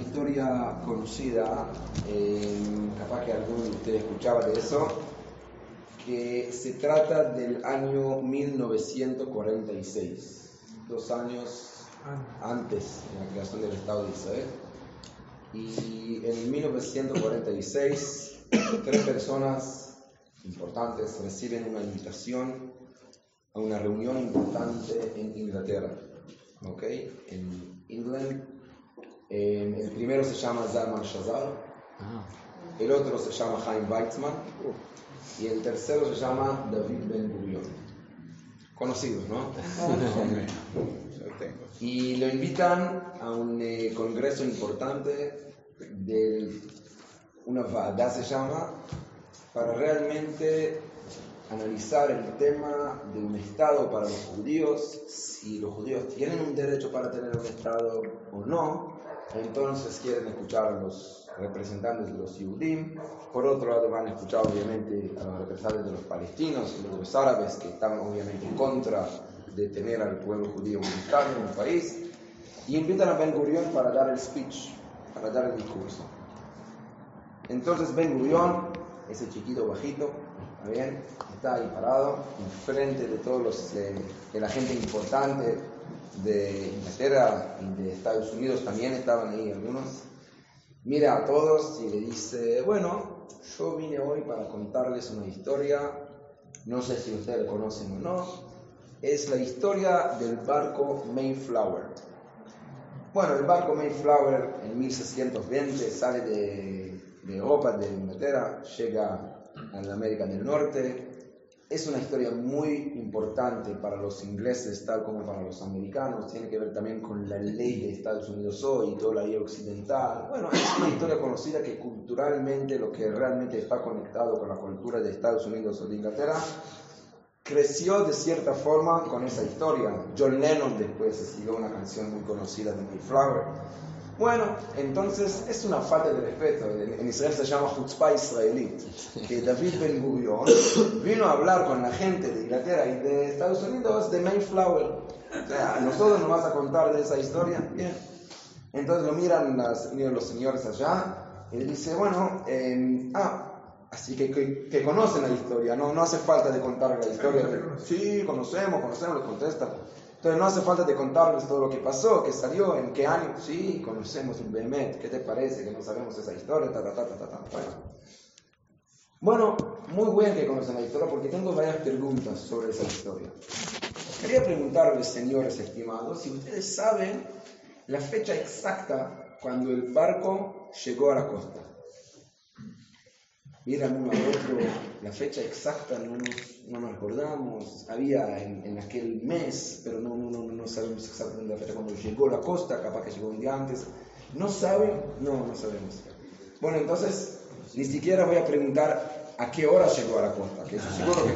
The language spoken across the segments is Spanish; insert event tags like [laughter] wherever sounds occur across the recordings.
historia conocida, eh, capaz que alguno de ustedes escuchaba de eso, que se trata del año 1946, dos años antes de la creación del Estado de Israel. Y en 1946, tres personas importantes reciben una invitación a una reunión importante en Inglaterra, ¿ok? En England. Eh, el primero se llama Zalman Shazar, Ah, el otro se llama Chaim Weizmann. Y el tercero se llama David Ben Gurion. Conocidos, ¿no? [laughs] Y lo invitan a un eh, congreso importante de una VADA se llama, para realmente analizar el tema de un Estado para los judíos, si los judíos tienen un derecho para tener un Estado o no, entonces quieren escuchar a los representantes de los Yudim, por otro lado van a escuchar obviamente a los representantes de los palestinos y de los árabes que están obviamente en contra de tener al pueblo judío ubicado en el país, y invitan a Ben Gurion para dar el speech, para dar el discurso. Entonces Ben Gurion, ese chiquito bajito, ¿está bien? Está ahí parado, enfrente de todos los, eh, de la gente importante de Inglaterra y de Estados Unidos también estaban ahí algunos. Mira a todos y le dice, bueno, yo vine hoy para contarles una historia, no sé si ustedes conocen o no, es la historia del barco Mayflower. Bueno, el barco Mayflower en 1620 sale de Europa, de Inglaterra, llega a la América del Norte. Es una historia muy importante para los ingleses, tal como para los americanos. Tiene que ver también con la ley de Estados Unidos hoy y toda la ley occidental. Bueno, es una historia conocida que culturalmente lo que realmente está conectado con la cultura de Estados Unidos o de Inglaterra creció de cierta forma con esa historia. John Lennon después escribió una canción muy conocida de Mayflower. Bueno, entonces es una falta de respeto. En en Israel se llama chutzpah israelí. Que David Ben Gurion vino a hablar con la gente de Inglaterra y de Estados Unidos de Mayflower. O sea, ¿a nosotros nos vas a contar de esa historia? Bien. Entonces lo miran las- los señores allá y le dice, bueno, eh, ah, así que, que, que conocen la historia, no, no hace falta de contar la historia. Sí, conocemos, conocemos, les contesta. Entonces no hace falta de contarles todo lo que pasó, que salió, en qué año. Sí, conocemos el Behemet, ¿qué te parece? Que no sabemos esa historia, ta, ta, ta, ta, ta. Bueno. Bueno, muy bien que conocen la historia porque tengo varias preguntas sobre esa historia. Quería preguntarles, señores estimados, si ustedes saben la fecha exacta cuando el barco llegó a la costa. Miran uno al otro, la fecha exacta no nos, no nos acordamos, había en, en aquel mes, pero no, no, no, no sabemos exactamente la fecha cuando llegó a la costa, capaz que llegó un día antes. ¿No saben? No, no sabemos. Bueno, entonces, ni siquiera voy a preguntar a qué hora llegó a la costa, que eso seguro que.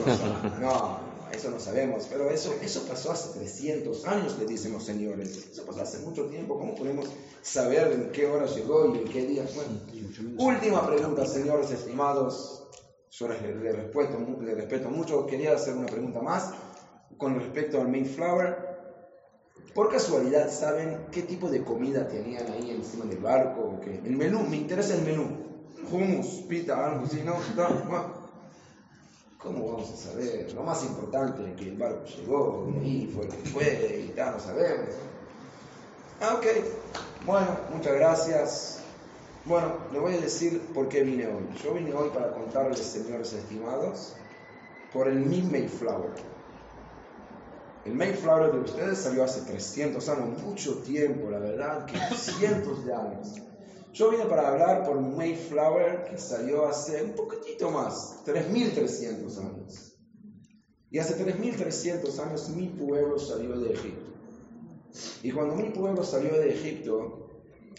No, no, eso no sabemos, pero eso, eso pasó hace 300 años, le dicen los señores. Eso pasó hace mucho tiempo, ¿cómo podemos saber en qué hora llegó y en qué día? Bueno, última pregunta, señores estimados. Yo les, les respeto, les respeto mucho. Quería hacer una pregunta más con respecto al Mayflower. Por casualidad, ¿saben qué tipo de comida tenían ahí encima del barco? o qué? El menú, me interesa el menú. Hummus, pita, algo así, ¿no? No, bueno. ¿Cómo vamos a saber? Lo más importante es que el barco llegó, y ahí fue lo que fue, y ya lo sabemos. Ah, ok. Bueno, muchas gracias. Bueno, le voy a decir por qué vine hoy. Yo vine hoy para contarles, señores estimados, por el Mi Mayflower. El Mayflower de ustedes salió hace 300 años, mucho tiempo, la verdad, que cientos de años. Yo vine para hablar por Mayflower que salió hace un poquitito más, 3300 años. Y hace 3300 años mi pueblo salió de Egipto. Y cuando mi pueblo salió de Egipto,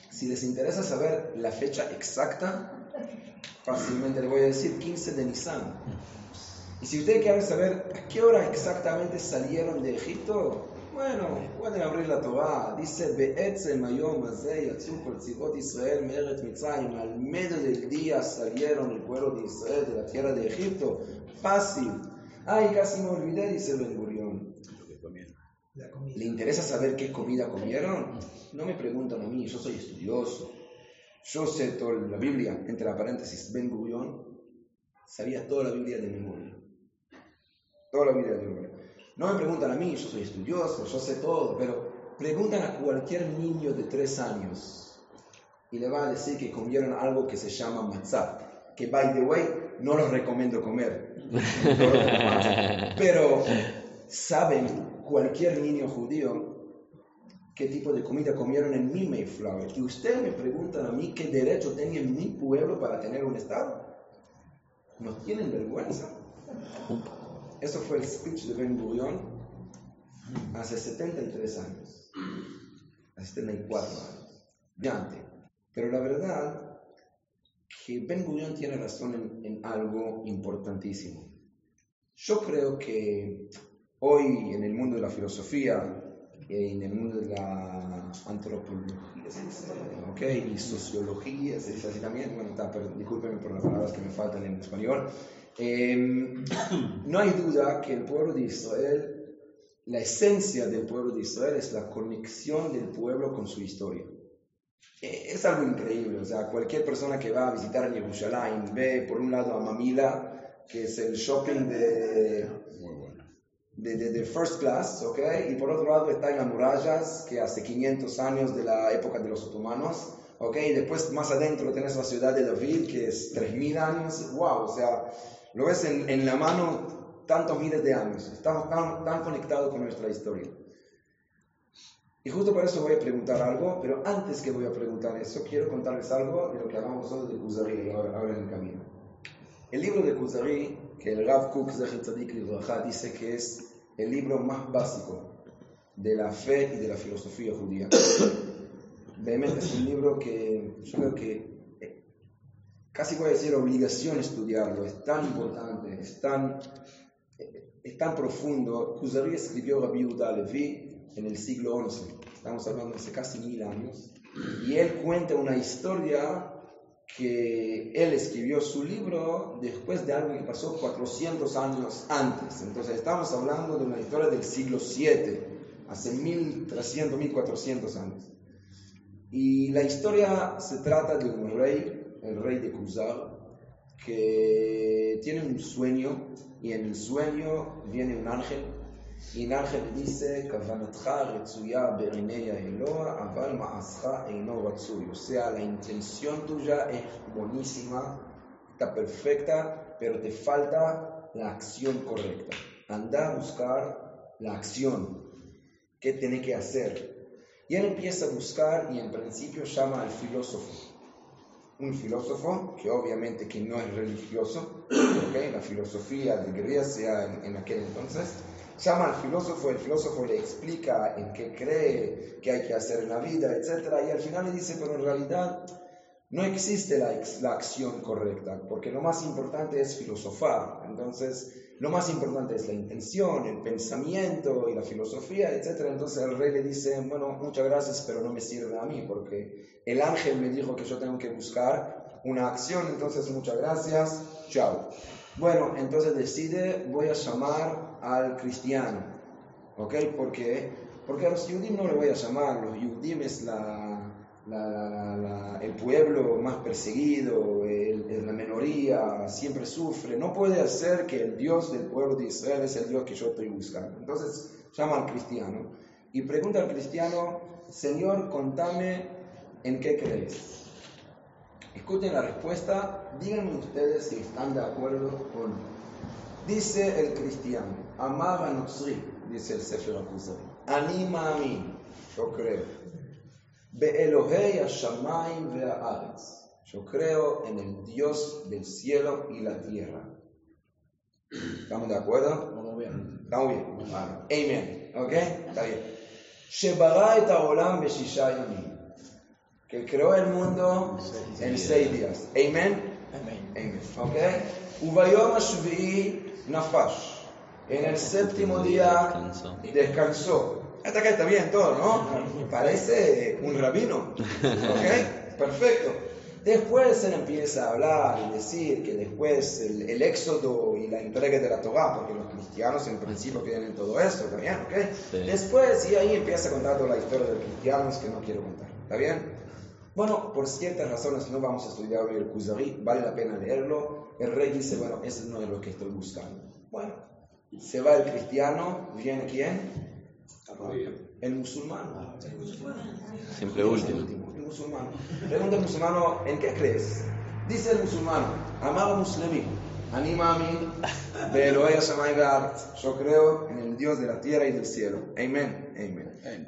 si les interesa saber la fecha exacta, fácilmente le voy a decir 15 de Nisan. Y si ustedes quieren saber a qué hora exactamente salieron de Egipto, bueno, pueden abrir la Torah. Dice, Be'etzem yatzu kol tzivot Israel Mitzrayim. Al medio del día salieron el pueblo de Israel de la tierra de Egipto. Fácil. Ay, casi me olvidé, dice Ben Gurión. La. ¿Le interesa saber qué comida comieron? No me preguntan a mí, yo soy estudioso. Yo sé toda la Biblia, entre paréntesis, Ben Gurion, sabía toda la Biblia de memoria. Toda la Biblia de memoria. No me preguntan a mí, yo soy estudioso, yo sé todo, pero preguntan a cualquier niño de tres años y le va a decir que comieron algo que se llama matzah, que by the way no los recomiendo comer. pero saben cualquier niño judío qué tipo de comida comieron en mi Mayflower. Y ustedes me preguntan a mí qué derecho tenía mi pueblo para tener un Estado. ¿No tienen vergüenza? Eso fue el speech de Ben Gurion hace 73 años, hace 74 años, brillante. Pero la verdad que Ben Gurion tiene razón en algo importantísimo. Yo creo que hoy en el mundo de la filosofía, en el mundo de la antropología, okay, y sociología, se dice así también, bueno, está, pero discúlpenme por las palabras que me faltan en español. Em, [coughs] no hay duda que el pueblo de Israel, la esencia del pueblo de Israel es la conexión del pueblo con su historia. E, es algo increíble, o sea, cualquier persona que va a visitar Jerusalén ve por un lado a Mamila, que es el shopping de de, de, first class, ¿ok? Y por otro lado está en las murallas, que hace 500 años de la época de los otomanos, ¿ok? Y después más adentro tenés la ciudad de David, que es 3000 años, wow, o sea, lo ves en, en la mano tantos miles de años, estamos tan, conectados con nuestra historia. Y justo por eso voy a preguntar algo, pero antes que voy a preguntar eso, quiero contarles algo de lo que hablamos nosotros de Kuzari ahora, en el camino. El libro de Kuzari que el Rav Kook dice que es el libro más básico de la fe y de la filosofía judía. [coughs] Realmente es un libro que yo creo que casi voy a decir obligación estudiarlo, es tan importante, es tan, es tan profundo. Kuzari escribió Rabbi Yehuda Levi en el siglo XI, estamos hablando hace casi mil años, y él cuenta una historia que él escribió su libro después de algo que pasó 400 años antes. Entonces estamos hablando de una historia del siglo VII, hace 1300, 1400 años. Y la historia se trata de un rey, el rey de Kuzar, que tiene un sueño y en el sueño viene un ángel y el ángel dice, o sea, la intención tuya es buenísima, está perfecta, pero te falta la acción correcta. Anda a buscar la acción. ¿Qué tiene que hacer? Y él empieza a buscar y en principio llama al filósofo. Un filósofo que obviamente que no es religioso, ¿okay? la filosofía de Grecia en, en aquel entonces, llama al filósofo, el filósofo le explica en qué cree, qué hay que hacer en la vida, etc. Y al final le dice, pero en realidad no existe la, la acción correcta, porque lo más importante es filosofar. Entonces, lo más importante es la intención, el pensamiento y la filosofía, etc. Entonces el rey le dice, bueno, muchas gracias, pero no me sirve a mí, porque el ángel me dijo que yo tengo que buscar una acción, entonces muchas gracias, chao. Bueno, entonces decide, voy a llamar al cristiano, ¿ok? ¿Por qué? Porque a los judíos no le voy a llamar, los judíos es la, el pueblo más perseguido, la minoría, siempre sufre. No puede hacer que el Dios del pueblo de Israel es el Dios que yo estoy buscando. Entonces llama al cristiano y pregunta al cristiano, Señor, contame en qué crees. Escuchen la respuesta, díganme ustedes si están de acuerdo o no. Dice el cristiano, amaba Nosri, dice el Sefer Akuzari, anima a mí, yo creo. Be'elohei Hashamayim ve'aretz, yo creo en el Dios del cielo y la tierra. ¿Estamos de acuerdo? Estamos bien. Estamos bien. Amén. ¿Ok? Está bien. Shebara et haolam yamim que creó el mundo en seis días. Amén. Amén. ¿Ok? Ubayom Nafash. En el séptimo día descansó. Hasta acá está bien todo, ¿no? Parece un rabino. ¿Ok? [laughs] Perfecto. Después se empieza a hablar y decir que después el, éxodo y la entrega de la Torah, porque los cristianos en principio tienen todo esto, ¿está bien? ¿Ok? Después, y ahí empieza a contar toda la historia de los cristianos que no quiero contar, ¿está bien? Bueno, por ciertas razones no vamos a estudiar hoy el Kuzari, vale la pena leerlo. El rey dice, bueno, eso no es lo que estoy buscando. Bueno, se va el cristiano, viene quién? El musulmán. Siempre último. El musulmán. Pregunta el musulmano, ¿en qué crees? Dice el musulmán, amado musulmán, anima a mí, pero ella Yo creo en el Dios de la tierra y del cielo. Amén. Amén.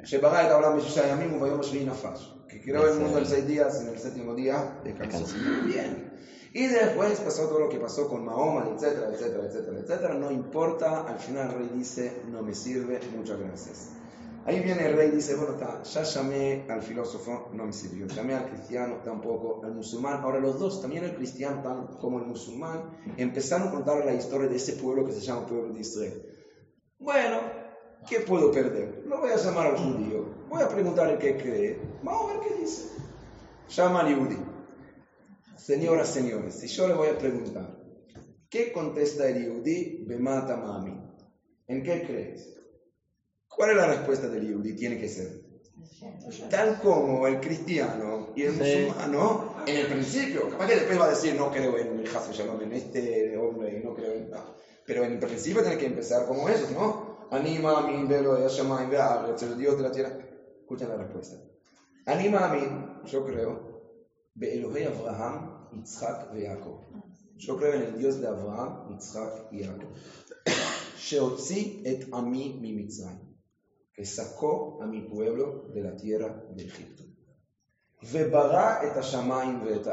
Que creó el mundo en seis días, en el séptimo día descansó. Bien. Y después pasó todo lo que pasó con Mahoma, etcétera, etcétera, etcétera, etcétera. No importa, al final el rey dice, no me sirve, muchas gracias. Ahí viene el rey y dice, bueno, ya llamé al filósofo, no me sirvió. Llamé al cristiano, tampoco, al musulmán. Ahora los dos, también el cristiano como el musulmán, empezaron a contar la historia de ese pueblo que se llama pueblo de Israel. Bueno, ¿qué puedo perder? Lo voy a llamar al judío. Voy a preguntarle qué cree. Vamos a ver qué dice. Llama al judío. Señoras, señores, si yo le voy a preguntar, ¿qué contesta el yudí? Bemata mami. ¿En qué crees? ¿Cuál es la respuesta del yudí? Tiene que ser. Tal como el cristiano y el musulmano, en el principio, capaz que después va a decir, no creo en el Shalom, en este hombre, y no creo en... Pero en el principio tiene que empezar como eso, ¿no? Anima a mí, velo, el Dios de la tierra. Escuchen la respuesta. Anima a mí, yo creo, Abraham, Y Jacob. Yo creo en el Dios de Abraham, Yitzhak y Jacob. Sheotzi et ami mi Mitzrayim que sacó a mi pueblo de la tierra de Egipto. Vebara et hashamayim et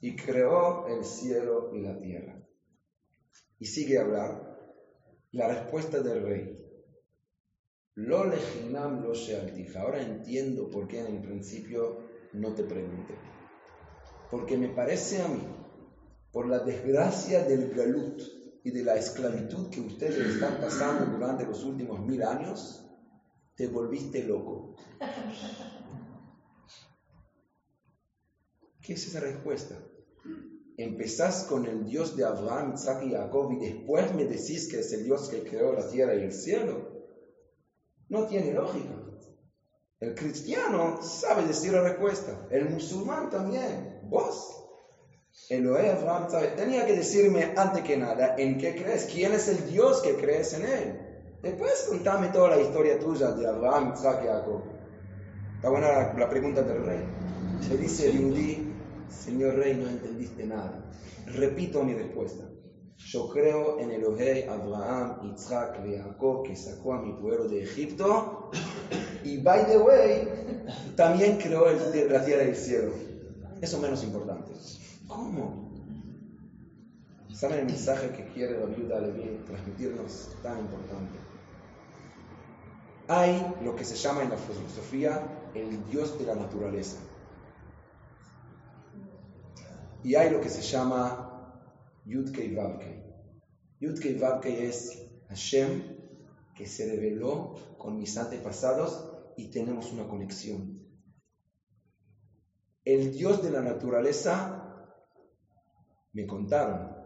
y creó el cielo y la tierra. Y sigue a hablar la respuesta del rey. Lo leginam lo shealtija. Ahora entiendo por qué en el principio no te pregunté. Porque me parece a mí, por la desgracia del galut y de la esclavitud que ustedes están pasando durante los últimos mil años, te volviste loco. ¿Qué es esa respuesta? Empezás con el Dios de Abraham, Isaac y Jacob y después me decís que es el Dios que creó la tierra y el cielo. No tiene lógica. El cristiano sabe decir la respuesta. El musulmán también. Vos. Elohe Abraham Tenía que decirme antes que nada en qué crees. ¿Quién es el Dios que crees en él? Después contame toda la historia tuya de Abraham, Isaac y Jacob. Está buena la, pregunta del rey. Se dice el Señor rey, no entendiste nada. Repito mi respuesta. Yo creo en el Elohei Abraham, Isaac y Jacob que sacó a mi pueblo de Egipto. Y by the way, también creó la tierra y el Eso menos importante. ¿Cómo? ¿Saben el mensaje que quiere la viuda de transmitirnos tan importante? Hay lo que se llama en la filosofía el Dios de la naturaleza. Y hay lo que se llama Yudkei Vavkei. Yudkei Vavkei es Hashem que se reveló con mis antepasados y tenemos una conexión. El Dios de la naturaleza me contaron.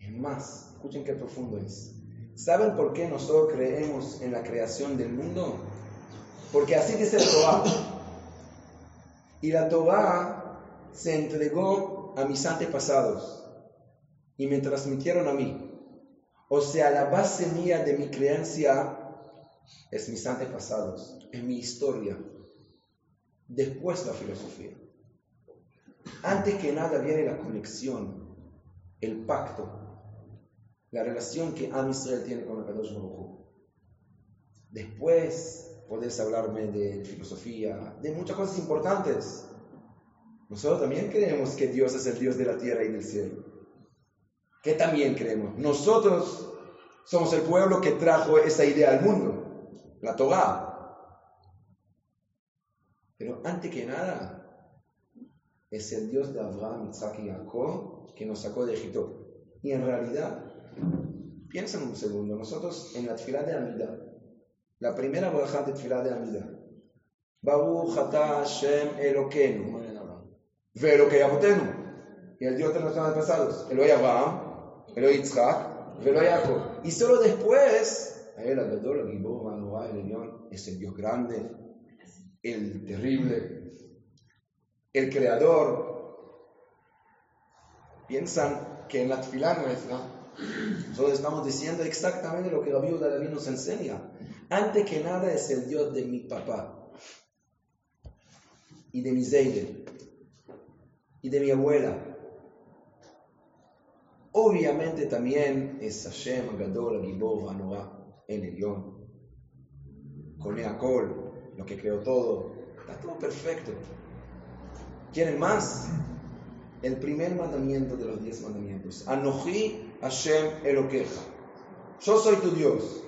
Es más, escuchen qué profundo es. ¿Saben por qué nosotros creemos en la creación del mundo? Porque así dice la Torah. Y la Torah se entregó a mis antepasados y me transmitieron a mí. O sea, la base mía de mi creencia es mis antepasados, es mi historia. Después la filosofía. Antes que nada viene la conexión, el pacto, la relación que Am Israel tiene con el Kadosh Baruj Después podés hablarme de filosofía, de muchas cosas importantes. Nosotros también creemos que Dios es el Dios de la tierra y del cielo. ¿Qué también creemos? Nosotros somos el pueblo que trajo esa idea al mundo, la Torah. Pero antes que nada, es el Dios de Abraham, Isaac y Jacob que nos sacó de Egipto. Y en realidad, Piensen un segundo, nosotros en la tefilá de Amida, la primera braja de tefilá de Amida, Baruch Ata Hashem Elokeinu, Velokei Abotenu, y el Dios de nuestros antepasados, Eloy Abraham, Eloy Yitzhak, Eloy Jacob. Y solo después, el Agadol, el Gibor, el es el Dios grande, el terrible. El creador, piensan que en la tefilá nuestra, estamos diciendo exactamente lo que la viuda David nos enseña. Antes que nada es el Dios de mi papá y de mi Zeide y de mi abuela. Obviamente también es Hashem, Gadol, Gibor, Anorá, el Elión, con Eacol, lo que creó todo. Está todo perfecto. ¿Quieren más? El primer mandamiento de los diez mandamientos. Anoji Hashem Eloqueja. Yo soy tu Dios.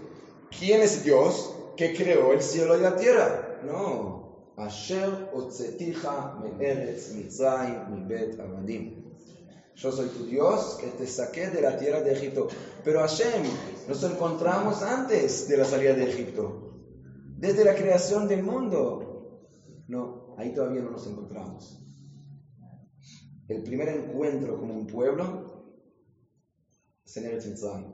¿Quién es Dios que creó el cielo y la tierra? No. Asher Otzetija Me'eretz Mitzrayim Mibet Avadim. Yo soy tu Dios que te saqué de la tierra de Egipto. Pero Hashem, nos encontramos antes de la salida de Egipto. Desde la creación del mundo. No, ahí todavía no nos encontramos. El primer encuentro como un pueblo es en Eretz Mitzrayim.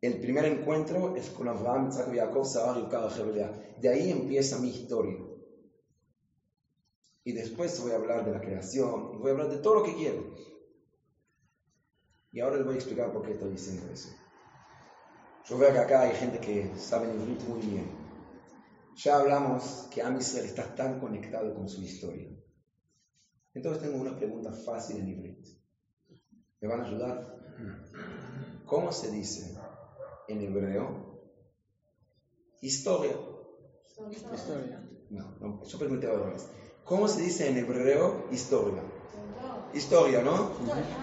El primer encuentro es con Abraham, Isaac, Jacob, Rivka, Jebelea. De ahí empieza mi historia. Y después voy a hablar de la creación, y voy a hablar de todo lo que quiero. Y ahora les voy a explicar por qué estoy diciendo eso. Yo veo que acá hay gente que sabe inglés muy bien. Ya hablamos que Am Israel está tan conectado con su historia. Entonces tengo una pregunta fácil en hebreo. ¿Me van a ayudar? ¿Cómo se dice en hebreo historia? Historia. No, no, yo pregunté ahora más. ¿Cómo se dice en hebreo historia? Historia, ¿no?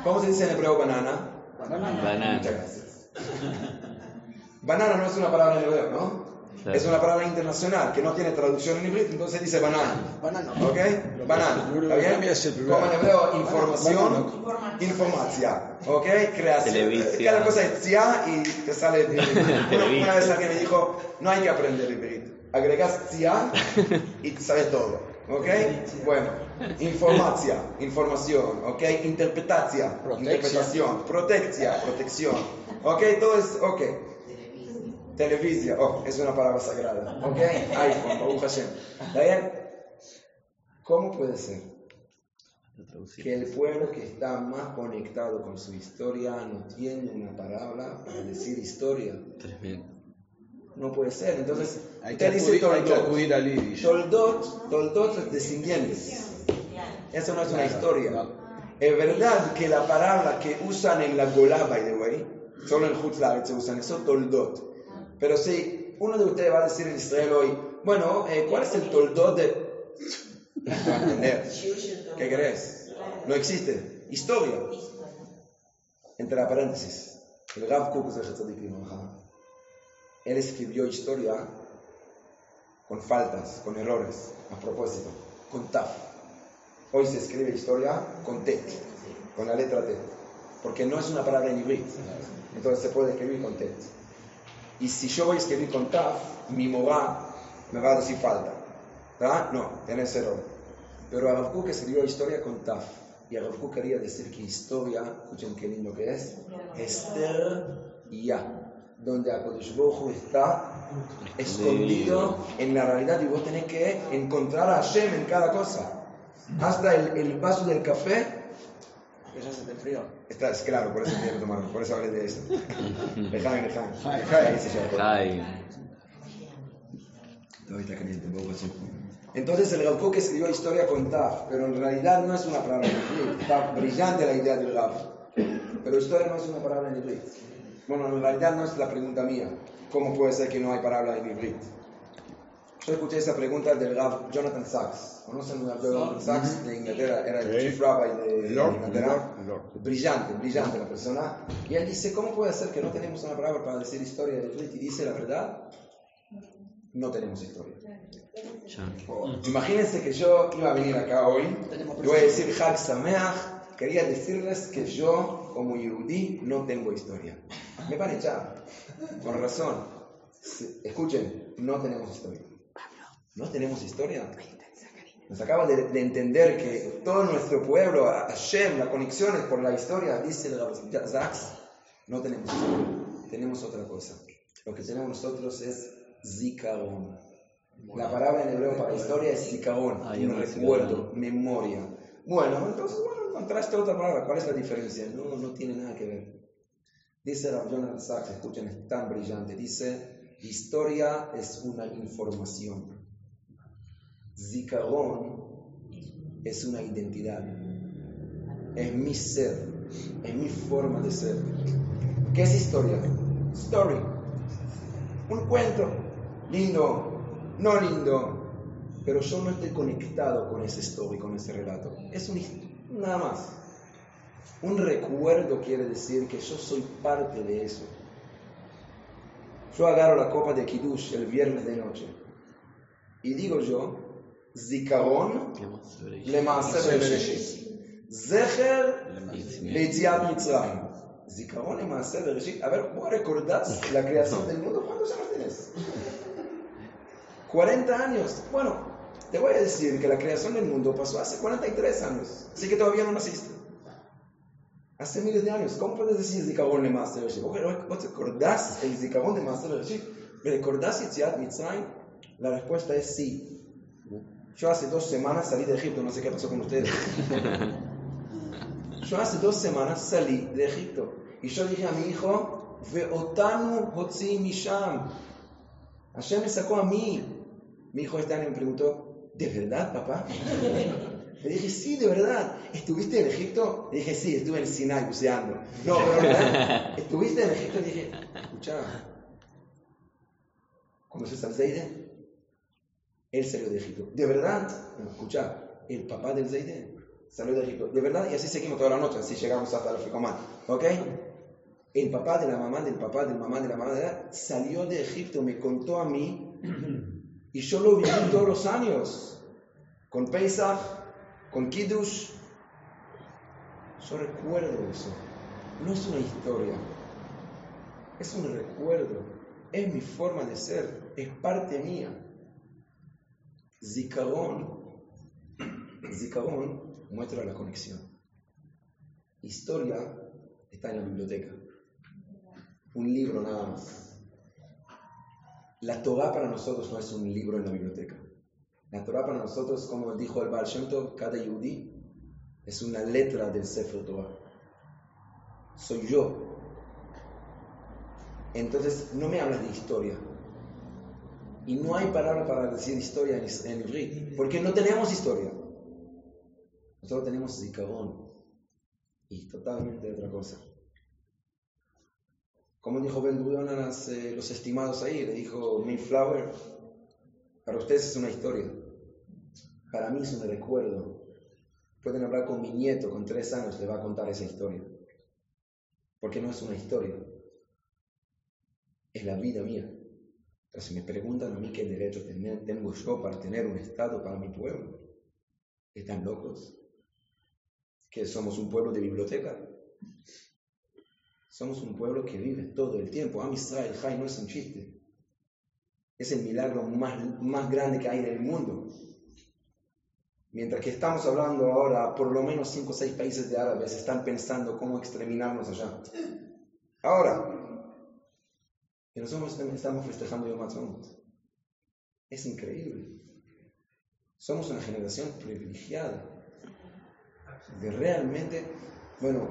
¿Cómo se dice en hebreo banana? Banana. Muchas gracias. [laughs] Banana no es una palabra en hebreo, ¿no? Claro. Es una palabra internacional que no tiene traducción en hebreo, entonces dice banana. Banana. ¿Ok? Banana. ¿Está bien? Como en hebreo, información, información. ¿Ok? Creación. Televisión. Cada cosa es tzia y te sale. de- [laughs] Una, una vez alguien me dijo: No hay que aprender hebreo. Agregas tzia y sabes todo. ¿Ok? Bueno, información, información. ¿Ok? Interpretación, interpretación. Protección, protección. ¿Ok? Todo es. ¿Ok? Televisión, oh, es una palabra sagrada. ¿Ok? iPhone, Baruch Hashem. ¿Está bien? ¿Cómo puede ser que el pueblo que está más conectado con su historia no tiene una palabra para decir historia? Tremendo. No puede ser. Entonces, Hay que dice acudir, hay que Toldot. acudir al. Toldot, Toldot es descendientes. Eso no es una historia. Es verdad que la palabra que usan en la Golá, by the way, solo en Hutzlaret se usan eso, Toldot. Pero si uno de ustedes va a decir en Israel hoy, bueno, eh, ¿cuál es el Toldot de...? No va a entender. ¿Qué crees? No existe. Historia. Entre paréntesis. El Rav Livraja, Él escribió historia con faltas, con errores, a propósito, con taf. Hoy se escribe historia con tet, con la letra tet, porque no es una palabra en ibrit, entonces se puede escribir con tet. Y si yo voy a escribir con taf, mi morá me va a decir falta. ¿Verdad? No, tenés error. Pero Rav Kook escribió historia con taf. Y Rav Kook quería decir que historia, escuchen qué lindo que es, Esther Ya, donde Akodesh está escondido en la realidad y vos tenés que encontrar a Hashem en cada cosa. Hasta el vaso del café Eso se te enfrió. está, es claro, por eso quiero tomarlo, por eso hablé de eso. Jai, jai. Ahí se llama. Ay, Todavía está caliente, un poco así. Entonces el Rav Kook escribió historia con Taf, pero en realidad no es una palabra en hebreo. Está brillante la idea del Rav. Pero historia no es una palabra en hebreo. Bueno, en realidad no es la pregunta mía. ¿Cómo puede ser que no hay palabra en hebreo? Yo escuché esa pregunta del Jonathan Sachs. ¿Conocen a Jonathan Sachs de Inglaterra? Era el chief rabbi de Inglaterra. Brillante, brillante la persona. Y él dice, ¿cómo puede ser que no tenemos una palabra para decir historia en hebreo? Y dice la verdad, no tenemos historia. ya. Imagínense que yo iba a venir acá hoy y voy a decir Hag Sameach. Quería decirles que yo, como Yehudí, no tengo historia. Me van a echar. Con razón. Escuchen, no tenemos historia. ¿No tenemos historia? Nos acaba de, de entender que todo nuestro pueblo, Hashem, la conexión es por la historia, dice Rav Zaks. No tenemos historia. Tenemos otra cosa. Lo que tenemos nosotros es zikaron. La palabra en hebreo para historia es zikaron, un no recuerdo, memoria. Bueno, entonces, bueno, encontraste otra palabra. ¿Cuál es la diferencia? No, no tiene nada que ver. Dice Rav Jonathan Sachs, escuchen, es tan brillante. Dice, historia es una información. Zikaron es una identidad. Es mi ser, es mi forma de ser. ¿Qué es historia? Story. Un cuento. Lindo, no lindo. Pero yo no estoy conectado con ese story, con ese relato. Es un, nada más. Un recuerdo quiere decir que yo soy parte de eso. Yo agarro la copa de Kiddush el viernes de noche y digo yo, Zikaron למעשה בראשית. זכר ליציאת מצרים. זיכרון למעשה בראשית. A ver, ¿vos recordás la creación del mundo? ¿Cuántos años tenés? 40 años. Bueno, te voy a decir que la creación del mundo pasó hace 43 años. Así que todavía no naciste. Hace miles de años. ¿Cómo puedes decir zikaron למעשה בראשית? ¿Vos te recordás el zikaron de מעשה בראשית? ¿Recordás יציאת מצרים? La respuesta es sí. Yo hace dos semanas salí de Egipto, no sé qué pasó con ustedes. [laughs] Yo hace dos semanas salí de Egipto y yo dije a mi hijo, Veotanu hotzi misham. Hashem me sacó a mí. Mi hijo este año me preguntó, ¿de verdad, papá? [laughs] Le dije, sí, de verdad. ¿Estuviste en Egipto? Le dije, sí, estuve en Sinai buceando. No, pero ¿verdad? [laughs] ¿Estuviste en Egipto? Le dije, escucha, ¿conoces al Zeide? Él salió de Egipto. ¿De verdad? Escucha, el papá del Zeide salió de Egipto. ¿De verdad? Y así seguimos toda la noche, así llegamos hasta la Ficomán. ¿Ok? El papá de la mamá, del papá, del mamá, de la mamá, de la, salió de Egipto, me contó a mí, y yo lo viví todos los años, con Pesach, con Kiddush. Yo recuerdo eso. No es una historia, es un recuerdo, es mi forma de ser, es parte mía. Zikaron, Zikaron muestra la conexión. Historia está en la biblioteca. Un libro nada más. La Torah para nosotros no es un libro en la biblioteca. La Torah para nosotros, como dijo el Baal Shem Tov, cada yudí es una letra del Sefer Torah. Soy yo. Entonces, no me hablas de historia. Y no hay palabra para decir historia en, Ivrit, porque no tenemos historia. Nosotros tenemos zikaron. Y totalmente otra cosa. Como dijo Ben Gurion a los estimados ahí, le dijo Mayflower, para ustedes es una historia. Para mí es un recuerdo. Pueden hablar con mi nieto, con tres años, le va a contar esa historia. Porque no es una historia. Es la vida mía. Entonces me preguntan a mí qué derecho tengo yo para tener un Estado para mi pueblo. ¿Están locos? ¿Que somos un pueblo de biblioteca? Somos un pueblo que vive todo el tiempo. Am Israel Jai no es un chiste. Es el milagro más, más grande que hay en el mundo. Mientras que estamos hablando ahora, por lo menos 5 o 6 países de árabes están pensando cómo exterminarnos allá. Ahora, y nosotros estamos festejando Yom Ha'atzmaut. Es increíble. Somos una generación privilegiada. De realmente, bueno,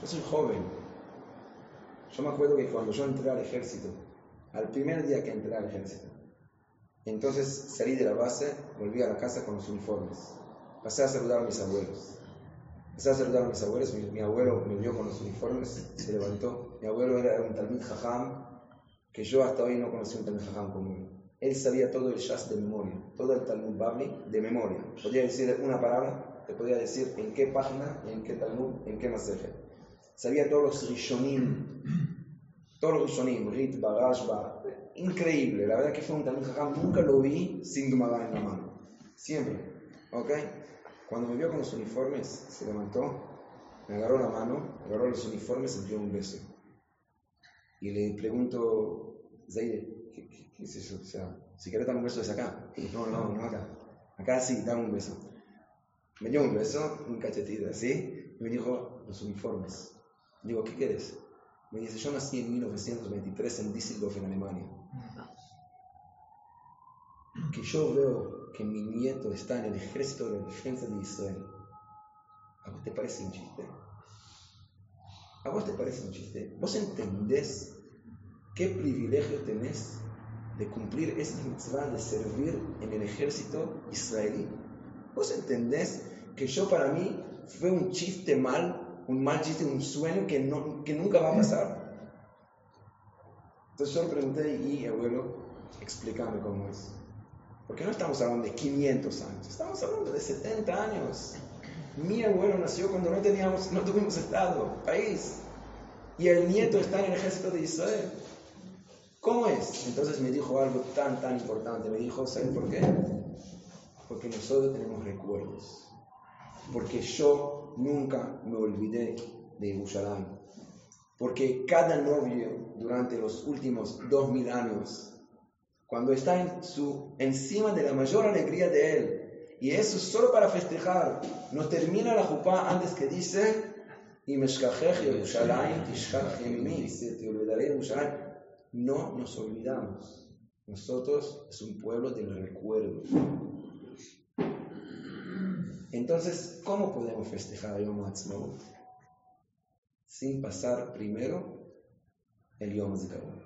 yo soy joven. Yo me acuerdo que cuando yo entré al ejército, al primer día que entré al ejército, entonces salí de la base, volví a la casa con los uniformes. Pasé a saludar a mis abuelos. Pasé a saludar a mis abuelos, mi, abuelo me vio con los uniformes, se levantó. Mi abuelo era un talmid jajam, que yo hasta hoy no conocí un Talmud Jajam como él. Él sabía todo el Shas de memoria, todo el Talmud Babli de memoria. Podía decir una palabra, te podía decir en qué página, en qué Talmud, en qué Maseje. Sabía todos los Rishonim, todos los Rishonim, Rit, Bagashba, increíble. La verdad que fue un Talmud Jajam, nunca lo vi sin Gemara en la mano. Siempre, ¿ok? Cuando me vio con los uniformes, se levantó, me agarró la mano, agarró los uniformes y me dio un beso. Y le pregunto, Zaide, ¿qué, qué, qué es eso? O sea, si querés dar un beso es acá. No, no, no acá. Acá sí, dame un beso. Me dio un beso, un cachetito así, y me dijo, los uniformes. Digo, ¿qué quieres? Me dice, yo nací en 1923 en Düsseldorf, en Alemania. Que yo veo que mi nieto está en el ejército de defensa de Israel. ¿te parece un chiste? ¿A vos te parece un chiste? ¿Vos entendés qué privilegio tenés de cumplir esta mitzvah de servir en el ejército israelí? ¿Vos entendés que yo para mí fue un chiste mal, un mal chiste, un sueño que, no, que nunca va a pasar? Entonces yo le pregunté, y abuelo, explícame cómo es. Porque no estamos hablando de 500 años, estamos hablando de 70 años. Mi abuelo nació cuando no, teníamos, no tuvimos Estado, país. Y el nieto está en el ejército de Israel. ¿Cómo es? Entonces me dijo algo tan, tan importante. Me dijo, ¿saben por qué? Porque nosotros tenemos recuerdos. Porque yo nunca me olvidé de Jerusalén. Porque cada novio durante los últimos dos mil años, cuando está en su, encima de la mayor alegría de él, y eso solo para festejar, no termina la jupá antes que dice, y me te olvidaré No nos olvidamos. Nosotros es un pueblo del recuerdo. Entonces, ¿cómo podemos festejar Yom Ha'atzmaut? Sin pasar primero el Yom HaZikaron.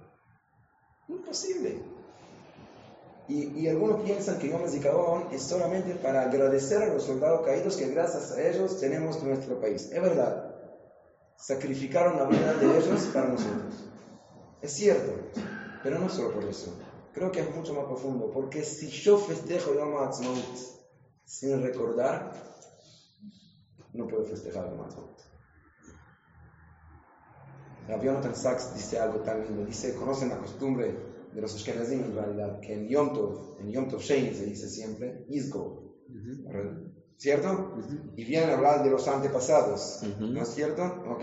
Imposible. Y, algunos piensan que Yom HaZikaron es solamente para agradecer a los soldados caídos que gracias a ellos tenemos nuestro país. Es verdad. Sacrificaron la vida de ellos para nosotros. Es cierto. Pero no solo por eso. Creo que es mucho más profundo. Porque si yo festejo Yom HaAtzmaut sin recordar, no puedo festejar Yom HaAtzmaut. Rabbi Jonathan Sachs dice algo tan lindo. Dice, conocen la costumbre de los Ashkenazim en realidad, que en Yom Tov, en Yom Tov Shein se dice siempre, Isgo. ¿Cierto? Y vienen a hablar de los antepasados. ¿No es cierto? ¿Ok?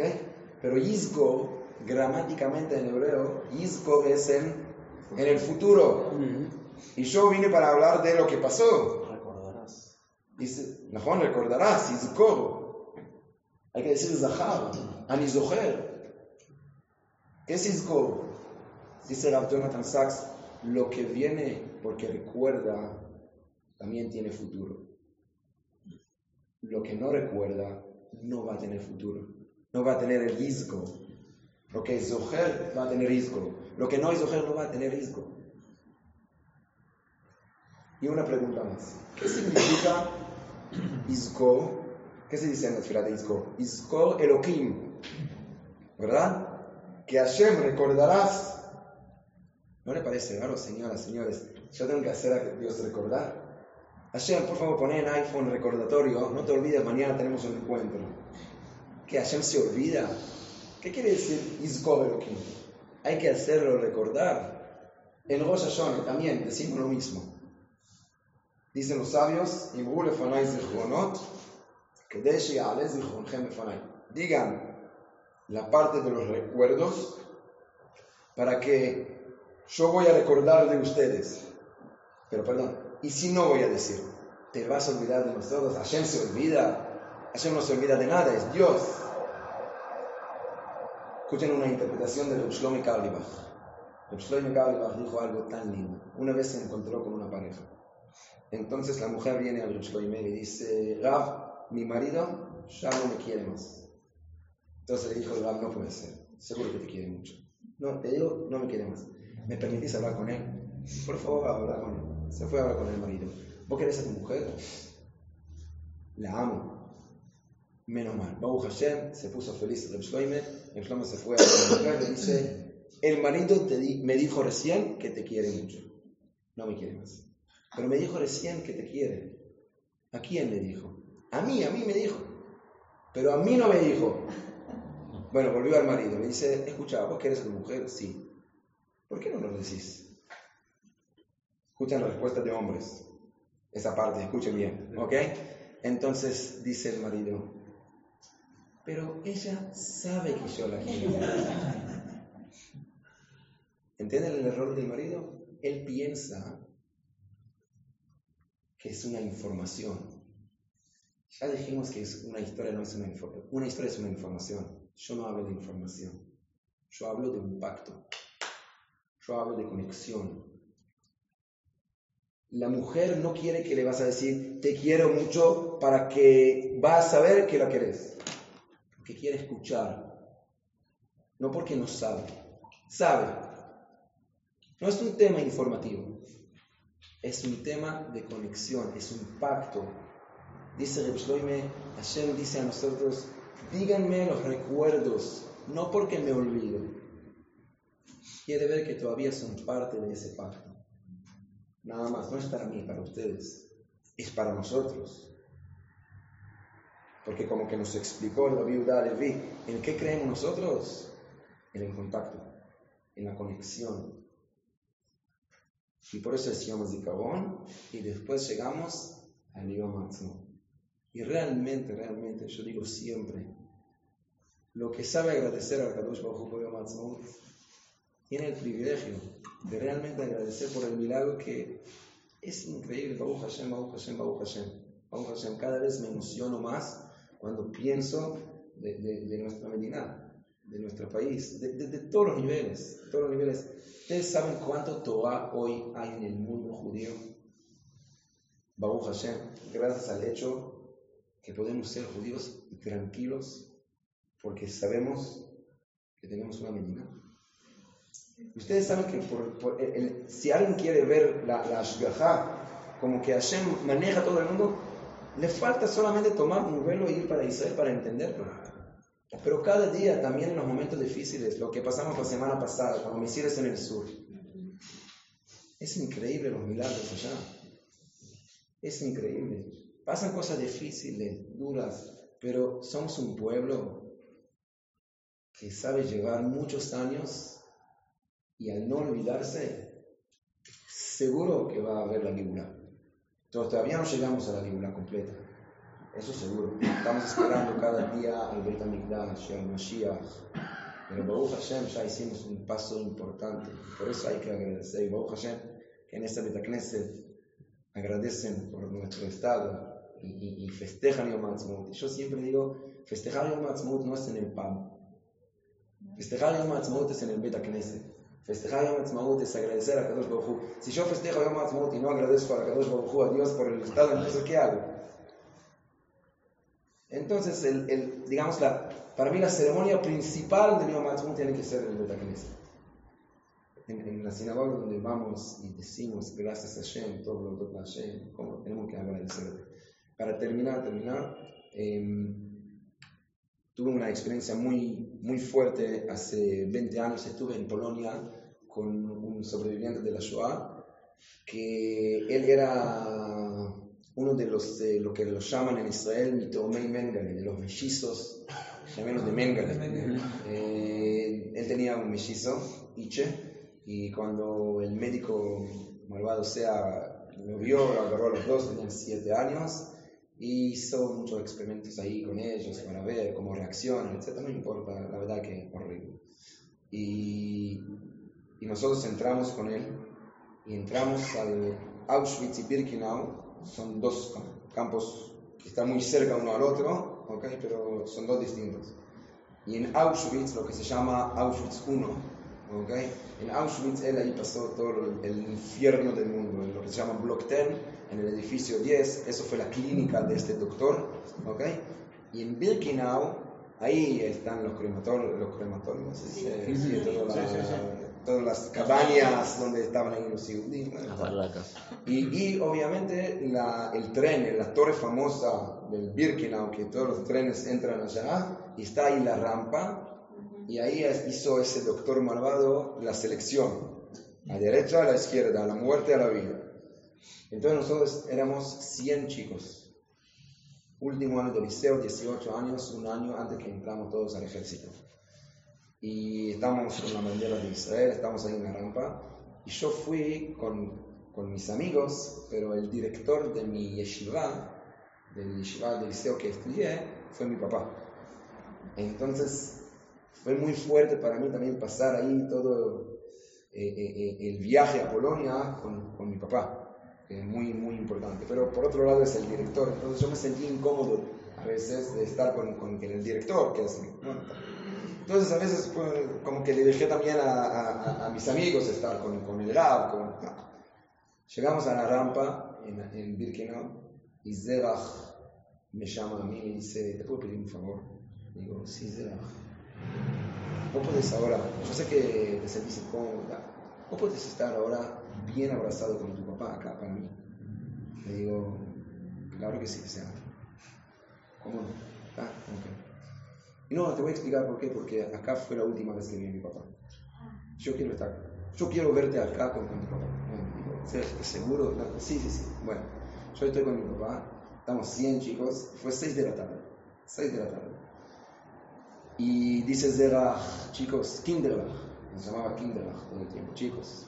Pero Isgo, gramáticamente en hebreo, Isgo es en, en el futuro. Y yo vine para hablar de lo que pasó. Recordarás. Dice, mejor recordarás, Isgo. Hay que decir Zahar, Anizoher. ¿Qué es Isgo? Dice Rav Jonathan Sachs, lo que viene porque recuerda también tiene futuro. Lo que no recuerda no va a tener futuro. No va a tener el isgo. Lo que es Zoher va a tener isgo. Lo que no es Zoher no va a tener isgo. Y una pregunta más. ¿Qué significa [clears throat] isgo? ¿Qué se dice en la fila de isgo? Isgo Elohim. ¿Verdad? Que Hashem recordarás ¿No le parece raro, señoras, señores? Yo tengo que hacer a Dios recordar. Hashem, por favor, poné en iPhone recordatorio. No te olvides, mañana tenemos un encuentro. ¿Que Hashem se olvida? ¿Qué quiere decir Izkoberokim? Hay que hacerlo recordar. En Rosh Hashanah también decimos lo mismo. Dicen los sabios, Digan la parte de los recuerdos para que yo voy a recordar de ustedes. Pero perdón, ¿y si no voy a decir? ¿Te vas a olvidar de nosotros? Hashem se olvida. Hashem no se olvida de nada, es Dios. Escuchen una interpretación de Shlomi Karlibach. Reb Shlomi Karlibach dijo algo tan lindo. Una vez se encontró con una pareja. Entonces la mujer viene a Shlomi y dice, Rav, mi marido ya no me quiere más. Entonces le dijo, Rav, no puede ser. Seguro que te quiere mucho. No, te digo, no me quiere más. ¿Me permitís hablar con él? Por favor, habla con él. Se fue a hablar con el marido. ¿Vos querés a tu mujer? La amo. Menos mal. Babu Hashem se puso feliz. El Shloime, el se fue a la mujer y le dice, el marido te me dijo recién que te quiere mucho. No me quiere más. Pero me dijo recién que te quiere. ¿A quién le dijo? A mí, a mí me dijo. Pero a mí no me dijo. Bueno, volvió al marido. Le dice, escucha, ¿vos querés a tu mujer? Sí. ¿Por qué no lo decís? Escuchen la respuesta de hombres. Esa parte, escuchen bien, ¿ok? Entonces dice el marido, pero ella sabe que yo la quiero. ¿Entienden el error del marido? Él piensa que es una información. Ya dijimos que es una historia no es una información. Una historia es una información. Yo no hablo de información. Yo hablo de un pacto. Hablo de conexión. La mujer no quiere que le vas a decir, te quiero mucho, para que va a saber que la querés. Que quiere escuchar. No porque no sabe. Sabe. No es un tema informativo. Es un tema de conexión, es un pacto. Dice Reb Shloime, Hashem dice a nosotros, díganme los recuerdos, no porque me olvido. Quiere ver que todavía son parte de ese pacto. Nada más, no es para mí, para ustedes, es para nosotros. Porque como que nos explicó el viuda Levi, ¿en qué creemos nosotros? En el contacto, en la conexión. Y por eso decíamos Zikabón y después llegamos al Yom. Y realmente, realmente, yo digo siempre, lo que sabe agradecer al Kadosh Baruj Hu tiene el privilegio de realmente agradecer por el milagro que es increíble. Baruch Hashem, Baruch Hashem, Baruch Hashem. Baruch Hashem. Cada vez me emociono más cuando pienso de, nuestra Medina, de nuestro país, de, todos los niveles, todos los niveles. ¿Ustedes saben cuánto Torah hoy hay en el mundo judío? Baruch Hashem, gracias al hecho que podemos ser judíos y tranquilos porque sabemos que tenemos una Medina. Ustedes saben que si alguien quiere ver la, la Ashgaha, como que Hashem maneja todo el mundo, le falta solamente tomar un vuelo e ir para Israel para entenderlo. Pero cada día, también en los momentos difíciles, lo que pasamos la semana pasada, con misiles en el sur, es increíble los milagros allá. Es increíble. Pasan cosas difíciles, duras, pero somos un pueblo que sabe llevar muchos años y al no olvidarse, seguro que va a haber la Gibula. Todavía no llegamos a la Gibula completa, eso seguro. Estamos esperando cada día al Beit HaMikdash, al Mashiach. Pero Baruch Hashem ya hicimos un paso importante. Por eso hay que agradecer. Y Baruch Hashem, que en esta Beit Knesset agradecen por nuestro estado y, festejan Yom Ha'atzmaut. Yo siempre digo, festejar Yom Ha'atzmaut no es en el pub. Festejar Yom es en el Beit Knesset. Festejar Yom Ha'atzmaut es agradecer a Kadosh Baruj. Si yo festejo Yom Ha'atzmaut y no agradezco a Kadosh Baruj a Dios por el estado, entonces ¿qué hago? Entonces, el, el, digamos, la, para mí la ceremonia principal del Yom Ha'atzmaut tiene que ser el Knesset. En, en, la sinagoga donde vamos y decimos gracias a Hashem, todo lo que Hashem, como tenemos que agradecer. Para terminar, terminar, eh, tuve una experiencia muy, muy fuerte hace 20 años, estuve en Polonia con un sobreviviente de la Shoah, que él era uno de los, de lo que lo llaman en Israel Mitomei Mengele, de los mellizos, gemelos de Mengele. Eh, él tenía un mellizo, Iche, y cuando el médico malvado sea lo vio, lo agarró a los dos, tenían 7 años, y hizo muchos experimentos ahí con ellos para ver cómo reaccionan, etc. No importa, la verdad que es horrible. Y, y nosotros entramos con él y entramos al Auschwitz y Birkenau, son dos campos que están muy cerca uno al otro, ¿okay? pero son dos distintos. Y en Auschwitz, lo que se llama Auschwitz I, ¿okay? en Auschwitz él ahí pasó todo el infierno del mundo, lo que se llama Block 10, en el edificio 10, eso fue la clínica de este doctor, ¿ok? Y en Birkenau, ahí están los crematorios, los crematorios, ¿sí? Sí, sí, toda la, todas las cabañas donde estaban ahí los judíos. Las barracas. Y, y obviamente la, el tren, la torre famosa del Birkenau, que todos los trenes entran allá, y está ahí la rampa, y ahí hizo ese doctor malvado la selección, a la derecha, a la izquierda, a la muerte, a la vida. Entonces nosotros éramos 100 chicos. Último año de liceo, 18 años, un año antes que entramos todos al ejército. Y estábamos con la bandera de Israel, estamos ahí en la rampa. Y yo fui con, con mis amigos, pero el director de mi yeshiva, del yeshiva del liceo que estudié, fue mi papá. Entonces fue muy fuerte para mí también pasar ahí todo eh, eh, el viaje a Polonia con, con mi papá que es muy, muy importante. Pero por otro lado es el director, entonces yo me sentí incómodo a veces de estar con, con el director, que es... Entonces a veces pues, como que le dejé también a, a, a mis amigos estar con, con el rap, con... Llegamos a la rampa en, en Birkenau y Zerach me llama a mí y me dice, ¿te puedo pedir un favor? Digo, sí, Zerach. Vos podés ahora, yo sé que te sentís incómoda, vos podés estar ahora bien abrazado con tu papá acá para mí. Le digo, claro que sí, sea. ¿Cómo no? Ah, ok. Y no, te voy a explicar por qué, porque acá fue la última vez que vi a mi papá. Yo quiero estar, yo quiero verte acá con, con tu papá. Digo, "¿Se- ¿seguro? Sí, sí, sí. Bueno, yo estoy con mi papá, estamos 100 chicos, fue 6 de la tarde. 6 de la tarde. Y dice Zerach, chicos, Kinderlach, nos llamaba Kinderlach todo el tiempo, chicos.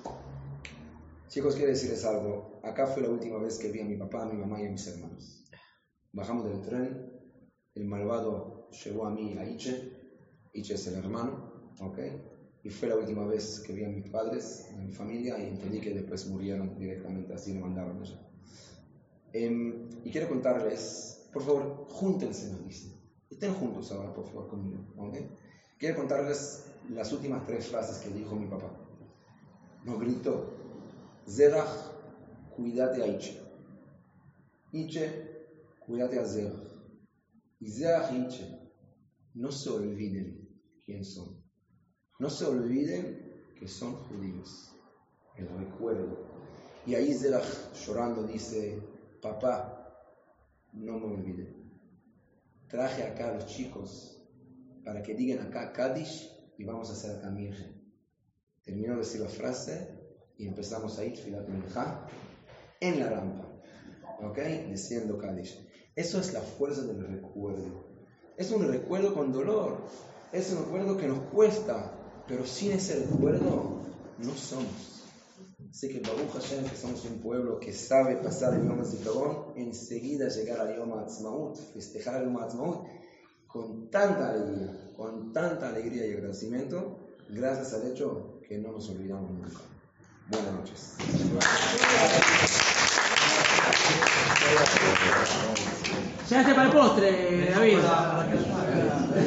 Chicos, quiero decirles algo. Acá fue la última vez que vi a mi papá, a mi mamá y a mis hermanos. Bajamos del tren, el malvado llevó a mí a Iche, Iche es el hermano, ¿ok? Y fue la última vez que vi a mis padres, a mi familia, y entendí que después murieron directamente, así me mandaron allá. Em, y quiero contarles, por favor, júntense, nos dice. Estén juntos ahora, por favor, conmigo. Quiero contarles las últimas tres frases que dijo mi papá. Nos gritó, Zerach, cuídate a Iche. Iche, cuídate a Zerach. Y Zerach y Iche, no se olviden quién son. No se olviden que son judíos. El recuerdo. Y ahí Zerach llorando dice, papá, no me olvide. Traje acá a los chicos para que digan acá Kaddish y vamos a hacer acá. Terminó de decir la frase y empezamos a ir Minja en la rampa. ¿Ok? Diciendo Kaddish. Eso es la fuerza del recuerdo. Es un recuerdo con dolor. Es un recuerdo que nos cuesta. Pero sin ese recuerdo no somos. Así que Baruch Hashem, que somos un pueblo que sabe pasar el Yom HaZikaron, enseguida llegar al Yom HaAtzmaut, festejar el Yom HaAtzmaut, con tanta alegría, con tanta alegría y agradecimiento, gracias al hecho que no nos olvidamos nunca. Buenas noches. Llegaste para el postre, David.